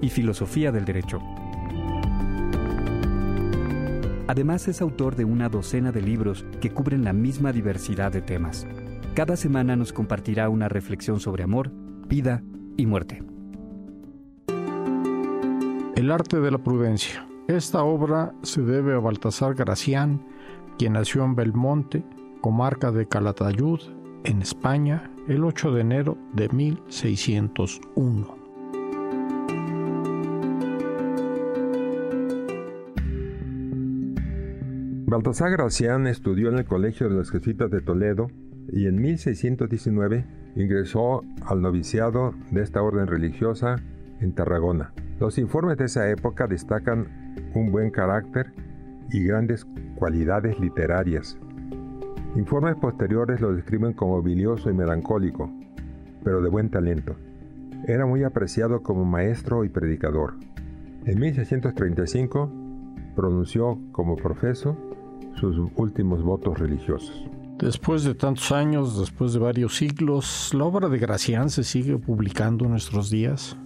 y Filosofía del Derecho. Además es autor de una docena de libros que cubren la misma diversidad de temas. Cada semana nos compartirá una reflexión sobre amor, vida y muerte. El arte de la prudencia. Esta obra se debe a Baltasar Gracián, quien nació en Belmonte, comarca de Calatayud, en España, el 8 de enero de 1601. Baltasar Gracián estudió en el Colegio de los Jesuitas de Toledo y en 1619 ingresó al noviciado de esta orden religiosa en Tarragona. Los informes de esa época destacan un buen carácter y grandes cualidades literarias. Informes posteriores lo describen como bilioso y melancólico, pero de buen talento. Era muy apreciado como maestro y predicador. En 1635 pronunció como profeso sus últimos votos religiosos. Después de tantos años, después de varios siglos, ¿la obra de Gracián se sigue publicando en nuestros días?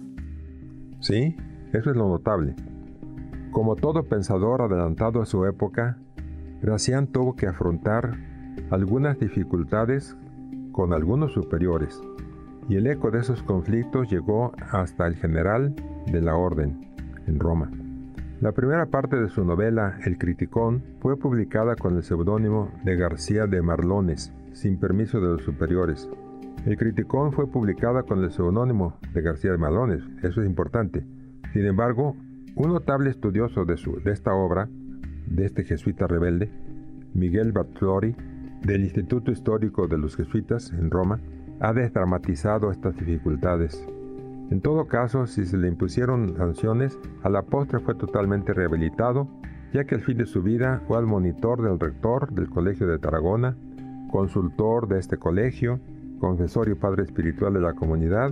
Sí, eso es lo notable. Como todo pensador adelantado a su época, Gracián tuvo que afrontar algunas dificultades con algunos superiores, y el eco de esos conflictos llegó hasta el general de la orden en Roma. La primera parte de su novela, El Criticón, fue publicada con el seudónimo de García de Marlones, sin permiso de los superiores. El Criticón fue publicada con el seudónimo de García de Marlones, eso es importante. Sin embargo, un notable estudioso de, su, de esta obra, de este jesuita rebelde, Miguel Batllori, del Instituto Histórico de los Jesuitas en Roma, ha desdramatizado estas dificultades en todo caso, si se le impusieron sanciones, a la postre fue totalmente rehabilitado, ya que al fin de su vida fue al monitor del rector del Colegio de Tarragona, consultor de este colegio, confesor y padre espiritual de la comunidad,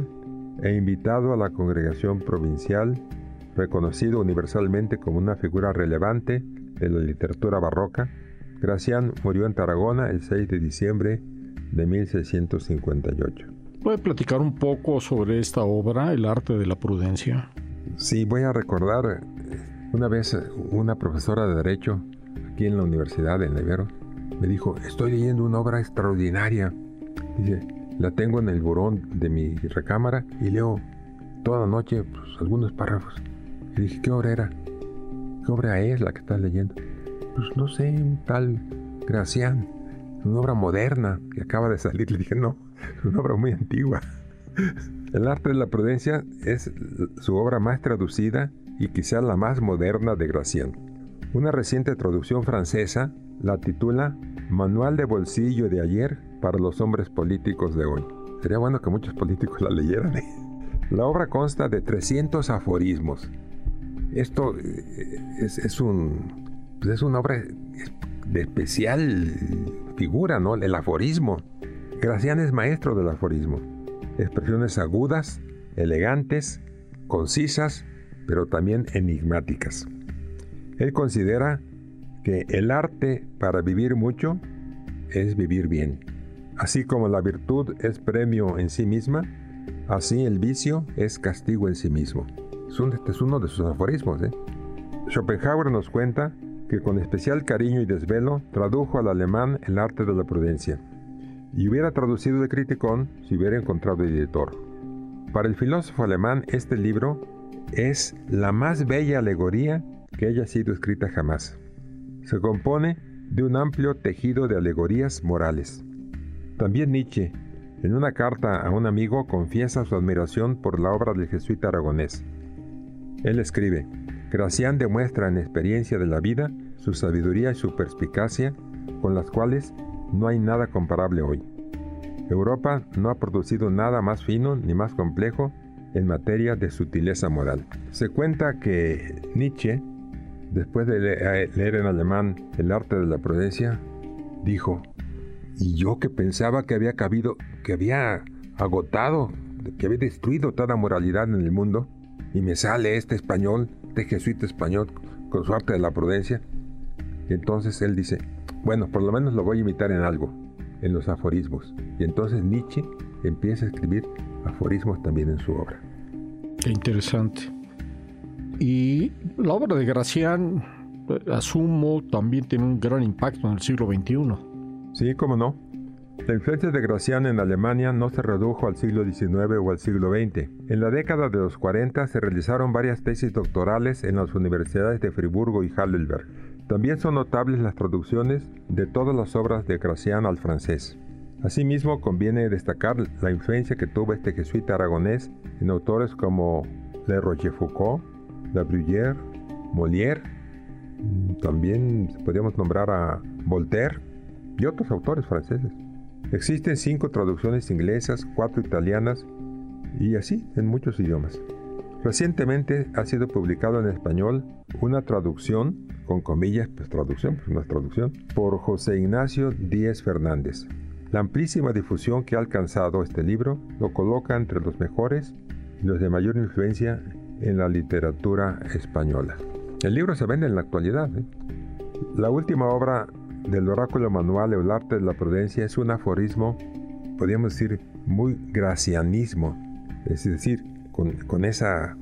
e invitado a la congregación provincial, reconocido universalmente como una figura relevante de la literatura barroca. Gracián murió en Tarragona el 6 de diciembre de 1658. ¿Puede platicar un poco sobre esta obra, El arte de la prudencia? Sí, voy a recordar una vez una profesora de Derecho aquí en la Universidad de Nevero me dijo, estoy leyendo una obra extraordinaria. Dice, la tengo en el burón de mi recámara y leo toda la noche pues, algunos párrafos. Y dije, ¿qué obra era? ¿Qué obra es la que estás leyendo? Pues no sé, un tal Gracián, una obra moderna que acaba de salir. Le dije, no, una obra muy antigua. El arte de la prudencia es su obra más traducida y quizá la más moderna de Gracián. Una reciente traducción francesa la titula Manual de bolsillo de ayer para los hombres políticos de hoy. Sería bueno que muchos políticos la leyeran. ¿eh? La obra consta de 300 aforismos. Esto eh, es, un, pues es una obra de especial figura, ¿no? El aforismo. Gracián es maestro del aforismo. Expresiones agudas, elegantes, concisas, pero también enigmáticas. Él considera que el arte para vivir mucho es vivir bien. Así como la virtud es premio en sí misma, así el vicio es castigo en sí mismo. Este es uno de sus aforismos. ¿eh? Schopenhauer nos cuenta que con especial cariño y desvelo tradujo al alemán el arte de la prudencia y hubiera traducido de Criticón si hubiera encontrado editor. Para el filósofo alemán este libro es la más bella alegoría que haya sido escrita jamás. Se compone de un amplio tejido de alegorías morales. También Nietzsche, en una carta a un amigo, confiesa su admiración por la obra del jesuita aragonés. Él escribe, Gracián demuestra en experiencia de la vida su sabiduría y su perspicacia, con las cuales no hay nada comparable hoy. Europa no ha producido nada más fino ni más complejo en materia de sutileza moral. Se cuenta que Nietzsche, después de eh, leer en alemán El arte de la prudencia, dijo, y yo que pensaba que había cabido, que había agotado, que había destruido toda moralidad en el mundo, y me sale este español, este jesuita español, con su arte de la prudencia. Entonces él dice, bueno, por lo menos lo voy a imitar en algo, en los aforismos. Y entonces Nietzsche empieza a escribir aforismos también en su obra. Qué interesante. Y la obra de Gracián, eh, asumo, también tiene un gran impacto en el siglo XXI. Sí, cómo no. La influencia de Gracián en Alemania no se redujo al siglo XIX o al siglo XX. En la década de los 40 se realizaron varias tesis doctorales en las universidades de Friburgo y Heidelberg. También son notables las traducciones de todas las obras de Gracián al francés. Asimismo, conviene destacar la influencia que tuvo este jesuita aragonés en autores como Le Rochefoucauld, La Bruyère, Molière, también podríamos nombrar a Voltaire y otros autores franceses. Existen cinco traducciones inglesas, cuatro italianas y así en muchos idiomas. Recientemente ha sido publicado en español una traducción, con comillas, pues traducción, pues una traducción, por José Ignacio Díez Fernández. La amplísima difusión que ha alcanzado este libro lo coloca entre los mejores y los de mayor influencia en la literatura española. El libro se vende en la actualidad. ¿eh? La última obra del oráculo manual El arte de la prudencia es un aforismo, podríamos decir, muy gracianismo, es decir, con, esa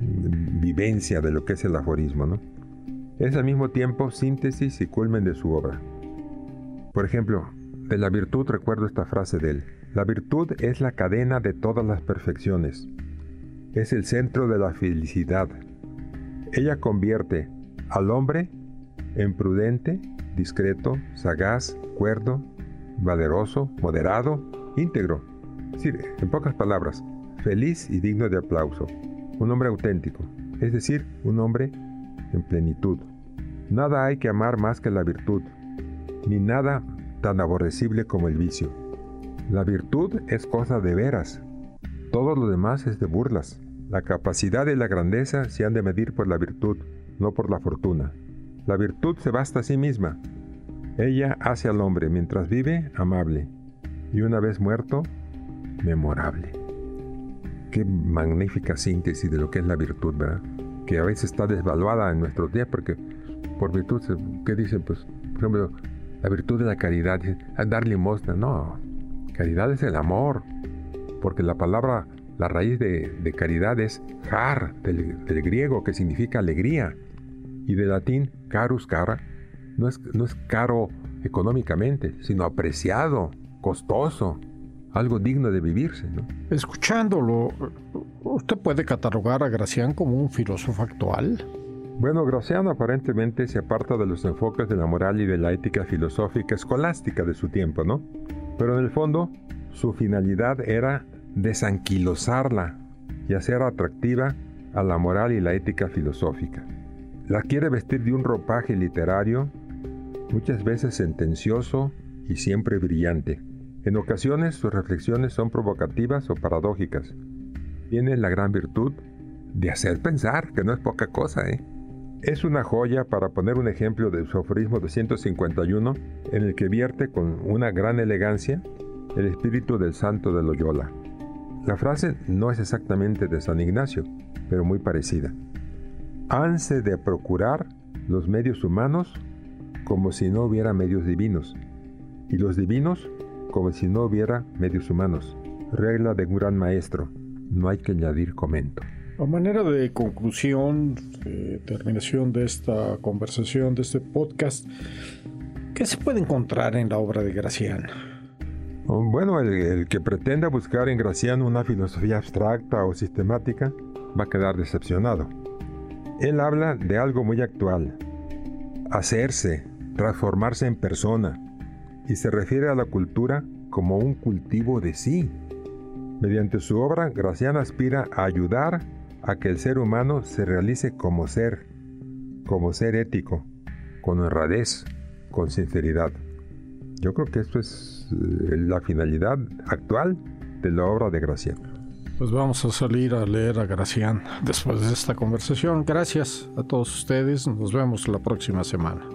vivencia de lo que es el aforismo. ¿no? Es al mismo tiempo síntesis y culmen de su obra. Por ejemplo, de la virtud recuerdo esta frase de él. La virtud es la cadena de todas las perfecciones. Es el centro de la felicidad. Ella convierte al hombre en prudente, discreto, sagaz, cuerdo, valeroso, moderado, íntegro. Decir, en pocas palabras, feliz y digno de aplauso. Un hombre auténtico, es decir, un hombre en plenitud. Nada hay que amar más que la virtud, ni nada tan aborrecible como el vicio. La virtud es cosa de veras, todo lo demás es de burlas. La capacidad y la grandeza se han de medir por la virtud, no por la fortuna. La virtud se basta a sí misma. Ella hace al hombre mientras vive amable y una vez muerto memorable. Qué magnífica síntesis de lo que es la virtud, ¿verdad? Que a veces está desvaluada en nuestros días porque por virtud, ¿qué dicen? Pues, por ejemplo, la virtud de la caridad, dar limosna. No, caridad es el amor, porque la palabra, la raíz de, caridad es jar, del, griego, que significa alegría, y de latín carus cara, no es, no es caro económicamente, sino apreciado, costoso, algo digno de vivirse. Escuchándolo, ¿usted puede catalogar a Gracián como un filósofo actual? Bueno, Graciano aparentemente se aparta de los enfoques de la moral y de la ética filosófica escolástica de su tiempo, ¿no? Pero en el fondo, su finalidad era desanquilosarla y hacer atractiva a la moral y la ética filosófica. La quiere vestir de un ropaje literario, muchas veces sentencioso y siempre brillante. En ocasiones sus reflexiones son provocativas o paradójicas. Tiene la gran virtud de hacer pensar, que no es poca cosa, ¿eh? Es una joya para poner un ejemplo de su aforismo 251 en el que vierte con una gran elegancia el espíritu del santo de Loyola. La frase no es exactamente de San Ignacio, pero muy parecida. Hanse de procurar los medios humanos como si no hubiera medios divinos, y los divinos como si no hubiera medios humanos. Regla de un gran maestro, no hay que añadir comento. A manera de conclusión, de terminación de esta conversación, de este podcast, ¿qué se puede encontrar en la obra de Gracián? Oh, bueno, el, que pretenda buscar en Gracián una filosofía abstracta o sistemática va a quedar decepcionado. Él habla de algo muy actual, hacerse, transformarse en persona, y se refiere a la cultura como un cultivo de sí. Mediante su obra, Gracián aspira a ayudar a que el ser humano se realice como ser, como ser ético, con honradez, con sinceridad. Yo creo que esto es eh, la finalidad actual de la obra de Graciano. Pues vamos a salir a leer a Gracián después de esta conversación. Gracias a todos ustedes. Nos vemos la próxima semana.